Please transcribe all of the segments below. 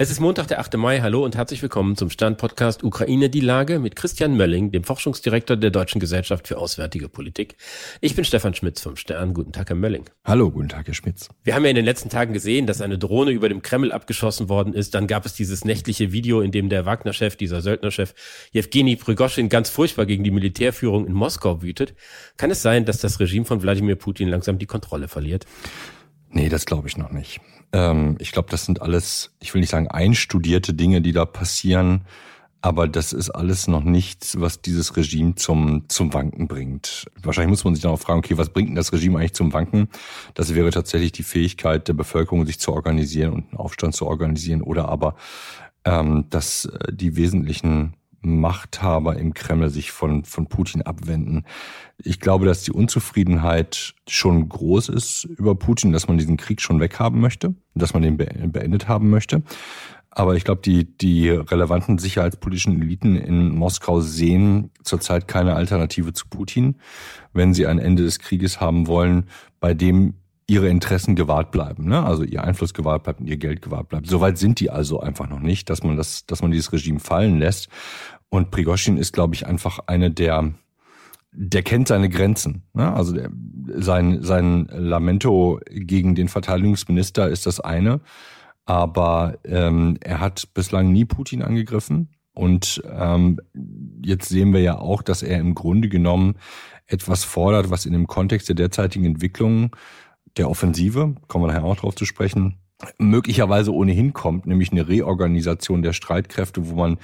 Es ist Montag, der 8. Mai. Hallo und herzlich willkommen zum Stern-Podcast Ukraine die Lage mit Christian Mölling, dem Forschungsdirektor der Deutschen Gesellschaft für Auswärtige Politik. Ich bin Stefan Schmitz vom Stern. Guten Tag, Herr Mölling. Hallo, guten Tag, Herr Schmitz. Wir haben ja in den letzten Tagen gesehen, dass eine Drohne über dem Kreml abgeschossen worden ist. Dann gab es dieses nächtliche Video, in dem der Wagner-Chef, dieser Söldner-Chef Jewgeni Prigoschin ganz furchtbar gegen die Militärführung in Moskau wütet. Kann es sein, dass das Regime von Wladimir Putin langsam die Kontrolle verliert? Nee, das glaube ich noch nicht. Ähm, ich glaube, das sind alles, ich will nicht sagen einstudierte Dinge, die da passieren, aber das ist alles noch nichts, was dieses Regime zum, zum Wanken bringt. Wahrscheinlich muss man sich dann auch fragen, okay, was bringt denn das Regime eigentlich zum Wanken? Das wäre tatsächlich die Fähigkeit der Bevölkerung, sich zu organisieren und einen Aufstand zu organisieren oder aber, ähm, dass äh, die wesentlichen Machthaber im Kreml sich von, von Putin abwenden. Ich glaube, dass die Unzufriedenheit schon groß ist über Putin, dass man diesen Krieg schon weghaben möchte, dass man den beendet haben möchte. Aber ich glaube, die, die relevanten sicherheitspolitischen Eliten in Moskau sehen zurzeit keine Alternative zu Putin, wenn sie ein Ende des Krieges haben wollen, bei dem ihre Interessen gewahrt bleiben, ne? also ihr Einfluss gewahrt bleibt und ihr Geld gewahrt bleibt. Soweit sind die also einfach noch nicht, dass man das, dass man dieses Regime fallen lässt. Und Prigoshin ist, glaube ich, einfach eine der, der kennt seine Grenzen. Ne? Also der, sein, sein Lamento gegen den Verteidigungsminister ist das eine, aber ähm, er hat bislang nie Putin angegriffen. Und ähm, jetzt sehen wir ja auch, dass er im Grunde genommen etwas fordert, was in dem Kontext der derzeitigen Entwicklung der Offensive, kommen wir nachher auch drauf zu sprechen, möglicherweise ohnehin kommt, nämlich eine Reorganisation der Streitkräfte, wo man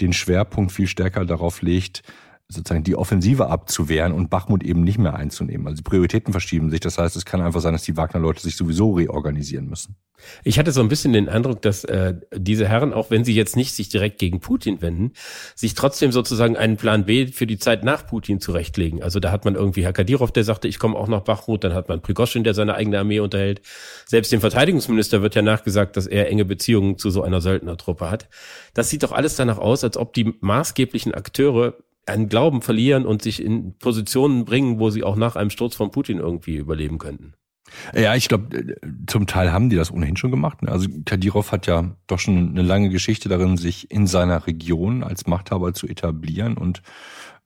den Schwerpunkt viel stärker darauf legt, sozusagen die Offensive abzuwehren und Bachmut eben nicht mehr einzunehmen. Also die Prioritäten verschieben sich. Das heißt, es kann einfach sein, dass die Wagner-Leute sich sowieso reorganisieren müssen. Ich hatte so ein bisschen den Eindruck, dass äh, diese Herren, auch wenn sie jetzt nicht sich direkt gegen Putin wenden, sich trotzdem sozusagen einen Plan B für die Zeit nach Putin zurechtlegen. Also da hat man irgendwie Herr Kadirov, der sagte, ich komme auch nach Bachmut, dann hat man Prigoschin, der seine eigene Armee unterhält. Selbst dem Verteidigungsminister wird ja nachgesagt, dass er enge Beziehungen zu so einer Söldnertruppe hat. Das sieht doch alles danach aus, als ob die maßgeblichen Akteure einen Glauben verlieren und sich in Positionen bringen, wo sie auch nach einem Sturz von Putin irgendwie überleben könnten. Ja, ich glaube, zum Teil haben die das ohnehin schon gemacht. Ne? Also Kadyrov hat ja doch schon eine lange Geschichte darin, sich in seiner Region als Machthaber zu etablieren und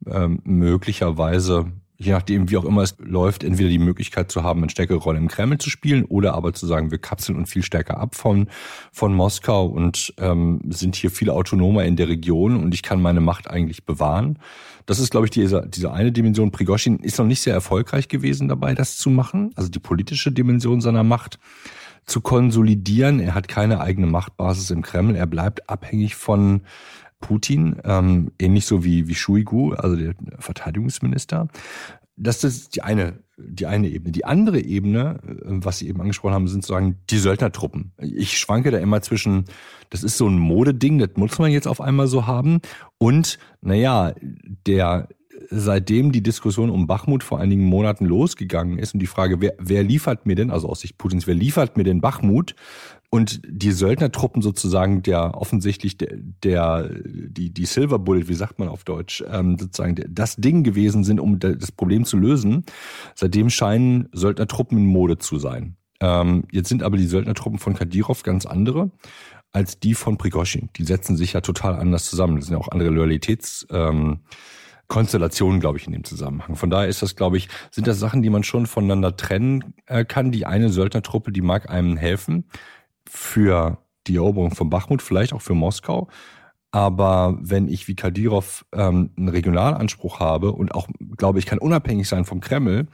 ähm, möglicherweise je nachdem, wie auch immer es läuft, entweder die Möglichkeit zu haben, eine stärkere Rolle im Kreml zu spielen oder aber zu sagen, wir kapseln uns viel stärker ab von, von Moskau und ähm, sind hier viel autonomer in der Region und ich kann meine Macht eigentlich bewahren. Das ist, glaube ich, diese, diese eine Dimension. Prigoshin ist noch nicht sehr erfolgreich gewesen dabei, das zu machen, also die politische Dimension seiner Macht zu konsolidieren. Er hat keine eigene Machtbasis im Kreml. Er bleibt abhängig von Putin, ähm, ähnlich so wie, wie Shuigu, also der Verteidigungsminister. Das ist die eine, die eine Ebene. Die andere Ebene, äh, was Sie eben angesprochen haben, sind sozusagen die Söldnertruppen. Ich schwanke da immer zwischen, das ist so ein Modeding, das muss man jetzt auf einmal so haben. Und, naja, der, seitdem die Diskussion um Bachmut vor einigen Monaten losgegangen ist und die Frage, wer, wer liefert mir denn, also aus Sicht Putins, wer liefert mir denn Bachmut? Und die Söldnertruppen sozusagen der offensichtlich der, der die, die Silver Bullet, wie sagt man auf Deutsch, ähm, sozusagen das Ding gewesen sind, um das Problem zu lösen. Seitdem scheinen Söldnertruppen in Mode zu sein. Ähm, jetzt sind aber die Söldnertruppen von Kadyrov ganz andere als die von Prigozhin. Die setzen sich ja total anders zusammen. Das sind ja auch andere Loyalitäts. Ähm, Konstellationen, glaube ich, in dem Zusammenhang. Von daher ist das, glaube ich, sind das Sachen, die man schon voneinander trennen äh, kann. Die eine Söldnertruppe, die mag einem helfen für die Eroberung von Bachmut, vielleicht auch für Moskau. Aber wenn ich wie Kadyrov ähm, einen Regionalanspruch habe und auch, glaube ich, kann unabhängig sein vom Kreml,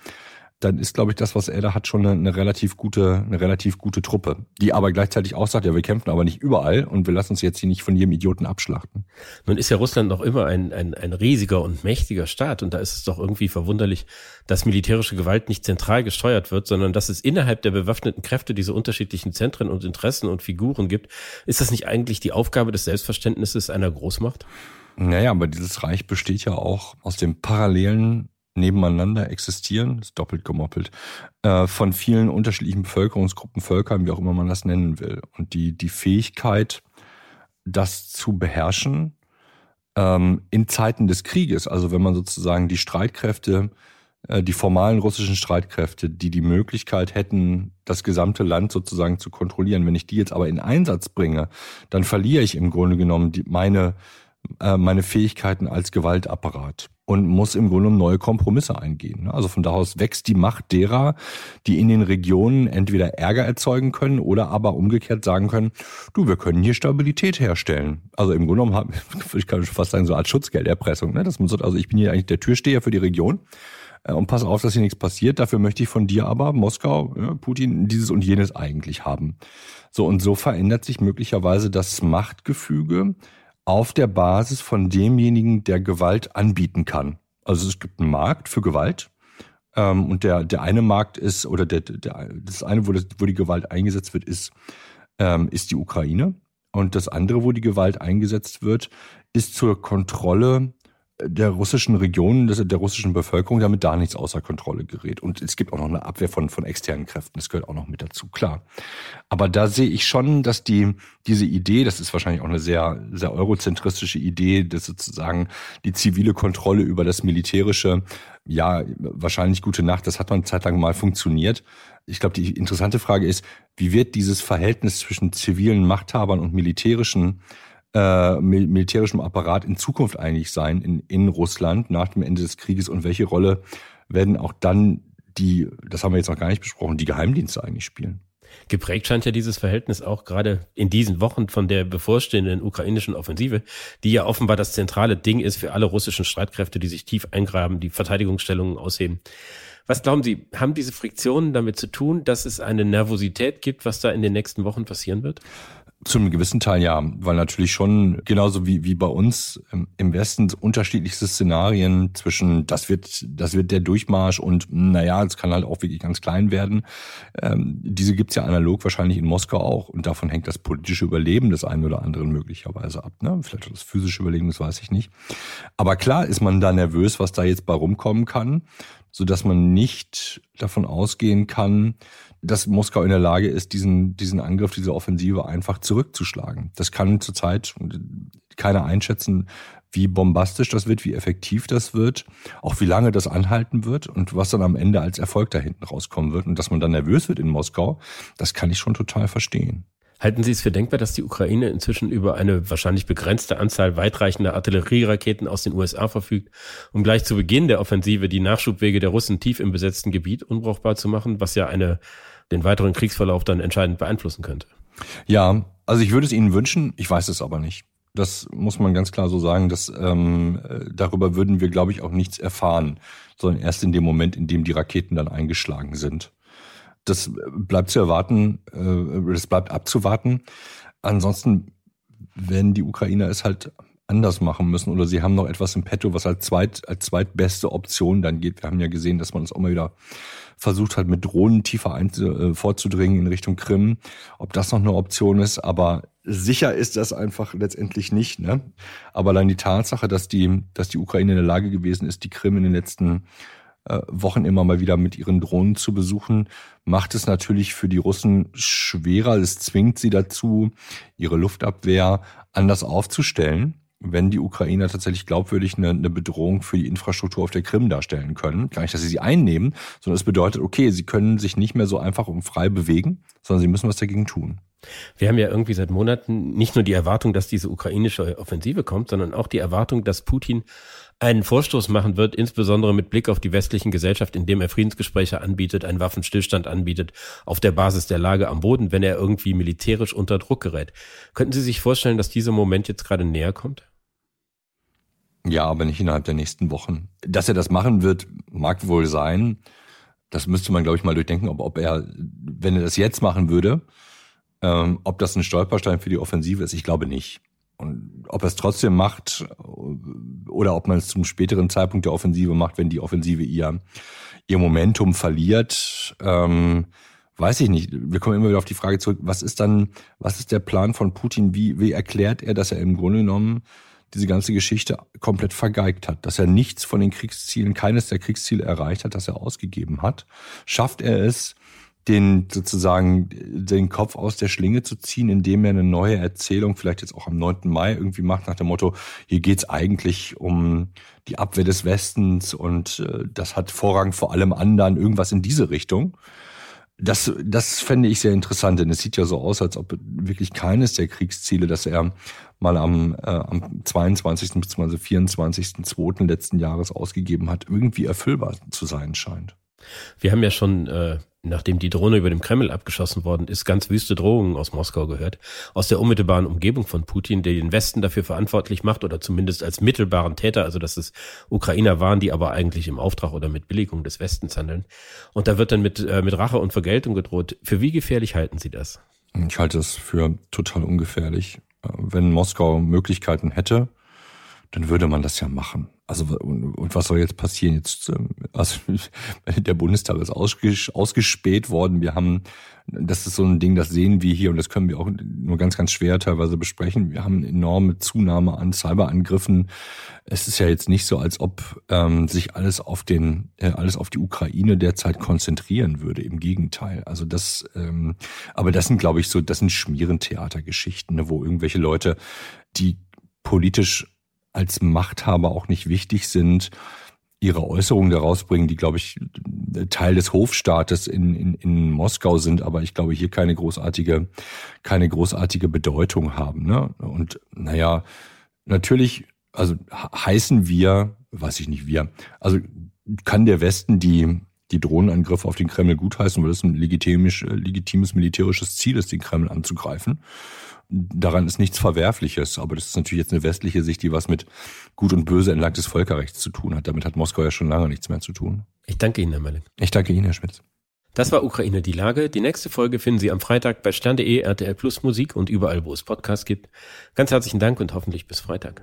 dann ist, glaube ich, das, was er da hat, schon eine, eine, relativ gute, eine relativ gute Truppe, die aber gleichzeitig auch sagt, ja, wir kämpfen aber nicht überall und wir lassen uns jetzt hier nicht von jedem Idioten abschlachten. Nun ist ja Russland noch immer ein, ein, ein riesiger und mächtiger Staat und da ist es doch irgendwie verwunderlich, dass militärische Gewalt nicht zentral gesteuert wird, sondern dass es innerhalb der bewaffneten Kräfte diese unterschiedlichen Zentren und Interessen und Figuren gibt. Ist das nicht eigentlich die Aufgabe des Selbstverständnisses einer Großmacht? Naja, aber dieses Reich besteht ja auch aus dem parallelen nebeneinander existieren, ist doppelt gemoppelt, äh, von vielen unterschiedlichen Bevölkerungsgruppen, Völkern, wie auch immer man das nennen will. Und die, die Fähigkeit, das zu beherrschen, ähm, in Zeiten des Krieges, also wenn man sozusagen die Streitkräfte äh, die formalen russischen Streitkräfte, die die Möglichkeit hätten, das gesamte Land sozusagen zu kontrollieren. Wenn ich die jetzt aber in Einsatz bringe, dann verliere ich im Grunde genommen die, meine, äh, meine Fähigkeiten als Gewaltapparat und muss im Grunde neue Kompromisse eingehen. Also von da aus wächst die Macht derer, die in den Regionen entweder Ärger erzeugen können oder aber umgekehrt sagen können, du, wir können hier Stabilität herstellen. Also im Grunde genommen, ich kann schon fast sagen, so eine Art Schutzgelderpressung. Ne? Das muss, also ich bin hier eigentlich der Türsteher für die Region äh, und pass auf, dass hier nichts passiert. Dafür möchte ich von dir aber, Moskau, Putin, dieses und jenes eigentlich haben. So, und so verändert sich möglicherweise das Machtgefüge auf der Basis von demjenigen, der Gewalt anbieten kann. Also es gibt einen Markt für Gewalt. Ähm, und der, der eine Markt ist, oder der, der, das eine, wo, das, wo die Gewalt eingesetzt wird, ist, ähm, ist die Ukraine. Und das andere, wo die Gewalt eingesetzt wird, ist zur Kontrolle der russischen Regionen, der russischen Bevölkerung, damit da nichts außer Kontrolle gerät. Und es gibt auch noch eine Abwehr von, von externen Kräften. Das gehört auch noch mit dazu, klar. Aber da sehe ich schon, dass die, diese Idee, das ist wahrscheinlich auch eine sehr, sehr eurozentristische Idee, dass sozusagen die zivile Kontrolle über das militärische, ja, wahrscheinlich gute Nacht, das hat man zeitlang mal funktioniert. Ich glaube, die interessante Frage ist, wie wird dieses Verhältnis zwischen zivilen Machthabern und militärischen äh, mil militärischem Apparat in Zukunft eigentlich sein in, in Russland nach dem Ende des Krieges und welche Rolle werden auch dann die, das haben wir jetzt noch gar nicht besprochen, die Geheimdienste eigentlich spielen? Geprägt scheint ja dieses Verhältnis auch gerade in diesen Wochen von der bevorstehenden ukrainischen Offensive, die ja offenbar das zentrale Ding ist für alle russischen Streitkräfte, die sich tief eingraben, die Verteidigungsstellungen ausheben. Was glauben Sie, haben diese Friktionen damit zu tun, dass es eine Nervosität gibt, was da in den nächsten Wochen passieren wird? Zu einem gewissen Teil ja, weil natürlich schon genauso wie, wie bei uns im Westen unterschiedlichste Szenarien zwischen das wird, das wird der Durchmarsch und naja, es kann halt auch wirklich ganz klein werden. Ähm, diese gibt's ja analog wahrscheinlich in Moskau auch und davon hängt das politische Überleben des einen oder anderen möglicherweise ab. Ne? Vielleicht das physische Überleben, das weiß ich nicht. Aber klar ist man da nervös, was da jetzt bei rumkommen kann, so dass man nicht davon ausgehen kann, dass Moskau in der Lage ist, diesen, diesen Angriff, diese Offensive einfach zurückzuschlagen. Das kann zurzeit keiner einschätzen, wie bombastisch das wird, wie effektiv das wird, auch wie lange das anhalten wird und was dann am Ende als Erfolg da hinten rauskommen wird und dass man dann nervös wird in Moskau, das kann ich schon total verstehen. Halten Sie es für denkbar, dass die Ukraine inzwischen über eine wahrscheinlich begrenzte Anzahl weitreichender Artillerieraketen aus den USA verfügt, um gleich zu Beginn der Offensive die Nachschubwege der Russen tief im besetzten Gebiet unbrauchbar zu machen, was ja eine den weiteren Kriegsverlauf dann entscheidend beeinflussen könnte. Ja, also ich würde es Ihnen wünschen, ich weiß es aber nicht. Das muss man ganz klar so sagen. Dass, ähm, darüber würden wir, glaube ich, auch nichts erfahren, sondern erst in dem Moment, in dem die Raketen dann eingeschlagen sind. Das bleibt zu erwarten, äh, das bleibt abzuwarten. Ansonsten werden die Ukrainer es halt anders machen müssen oder sie haben noch etwas im Petto, was als, zweit, als zweitbeste Option dann geht. Wir haben ja gesehen, dass man es auch mal wieder versucht hat, mit Drohnen tiefer ein, äh, vorzudringen in Richtung Krim. Ob das noch eine Option ist, aber sicher ist das einfach letztendlich nicht. Ne? Aber dann die Tatsache, dass die, dass die Ukraine in der Lage gewesen ist, die Krim in den letzten Wochen immer mal wieder mit ihren Drohnen zu besuchen, macht es natürlich für die Russen schwerer. Es zwingt sie dazu, ihre Luftabwehr anders aufzustellen wenn die Ukrainer tatsächlich glaubwürdig eine, eine, Bedrohung für die Infrastruktur auf der Krim darstellen können. Gar nicht, dass sie sie einnehmen, sondern es bedeutet, okay, sie können sich nicht mehr so einfach und frei bewegen, sondern sie müssen was dagegen tun. Wir haben ja irgendwie seit Monaten nicht nur die Erwartung, dass diese ukrainische Offensive kommt, sondern auch die Erwartung, dass Putin einen Vorstoß machen wird, insbesondere mit Blick auf die westlichen Gesellschaft, indem er Friedensgespräche anbietet, einen Waffenstillstand anbietet, auf der Basis der Lage am Boden, wenn er irgendwie militärisch unter Druck gerät. Könnten Sie sich vorstellen, dass dieser Moment jetzt gerade näher kommt? Ja, aber nicht innerhalb der nächsten Wochen. Dass er das machen wird, mag wohl sein. Das müsste man, glaube ich, mal durchdenken, ob, ob er, wenn er das jetzt machen würde, ähm, ob das ein Stolperstein für die Offensive ist. Ich glaube nicht. Und ob er es trotzdem macht oder ob man es zum späteren Zeitpunkt der Offensive macht, wenn die Offensive ihr, ihr Momentum verliert, ähm, weiß ich nicht. Wir kommen immer wieder auf die Frage zurück, was ist dann, was ist der Plan von Putin? Wie, wie erklärt er, dass er im Grunde genommen diese ganze Geschichte komplett vergeigt hat, dass er nichts von den Kriegszielen, keines der Kriegsziele erreicht hat, das er ausgegeben hat, schafft er es, den sozusagen den Kopf aus der Schlinge zu ziehen, indem er eine neue Erzählung vielleicht jetzt auch am 9. Mai irgendwie macht, nach dem Motto, hier geht's eigentlich um die Abwehr des Westens und äh, das hat Vorrang vor allem anderen, irgendwas in diese Richtung. Das, das fände ich sehr interessant, denn es sieht ja so aus, als ob wirklich keines der Kriegsziele, das er mal am, äh, am 22. bzw. 24.2. letzten Jahres ausgegeben hat, irgendwie erfüllbar zu sein scheint. Wir haben ja schon, äh, nachdem die Drohne über dem Kreml abgeschossen worden ist, ganz wüste Drohungen aus Moskau gehört, aus der unmittelbaren Umgebung von Putin, der den Westen dafür verantwortlich macht oder zumindest als mittelbaren Täter, also dass es Ukrainer waren, die aber eigentlich im Auftrag oder mit Billigung des Westens handeln. Und da wird dann mit, äh, mit Rache und Vergeltung gedroht. Für wie gefährlich halten Sie das? Ich halte es für total ungefährlich. Äh, wenn Moskau Möglichkeiten hätte, dann würde man das ja machen. Also und, und was soll jetzt passieren? Jetzt, ähm, also der Bundestag ist ausges ausgespäht worden. Wir haben, das ist so ein Ding, das sehen wir hier und das können wir auch nur ganz, ganz schwer teilweise besprechen. Wir haben eine enorme Zunahme an Cyberangriffen. Es ist ja jetzt nicht so, als ob ähm, sich alles auf den, äh, alles auf die Ukraine derzeit konzentrieren würde. Im Gegenteil. Also das, ähm, aber das sind, glaube ich, so, das sind Schmierentheatergeschichten, ne, wo irgendwelche Leute, die politisch als Machthaber auch nicht wichtig sind, ihre Äußerungen daraus bringen, die, glaube ich, Teil des Hofstaates in, in, in Moskau sind, aber ich glaube, hier keine großartige, keine großartige Bedeutung haben. Ne? Und naja, natürlich, also heißen wir, weiß ich nicht wir, also kann der Westen die, die Drohnenangriffe auf den Kreml gutheißen, weil das ein legitimisch, legitimes militärisches Ziel ist, den Kreml anzugreifen daran ist nichts Verwerfliches, aber das ist natürlich jetzt eine westliche Sicht, die was mit Gut und Böse entlang des Völkerrechts zu tun hat. Damit hat Moskau ja schon lange nichts mehr zu tun. Ich danke Ihnen, Herr Melling. Ich danke Ihnen, Herr Schmitz. Das war Ukraine die Lage. Die nächste Folge finden Sie am Freitag bei stern.de, RTL Plus Musik und überall, wo es Podcasts gibt. Ganz herzlichen Dank und hoffentlich bis Freitag.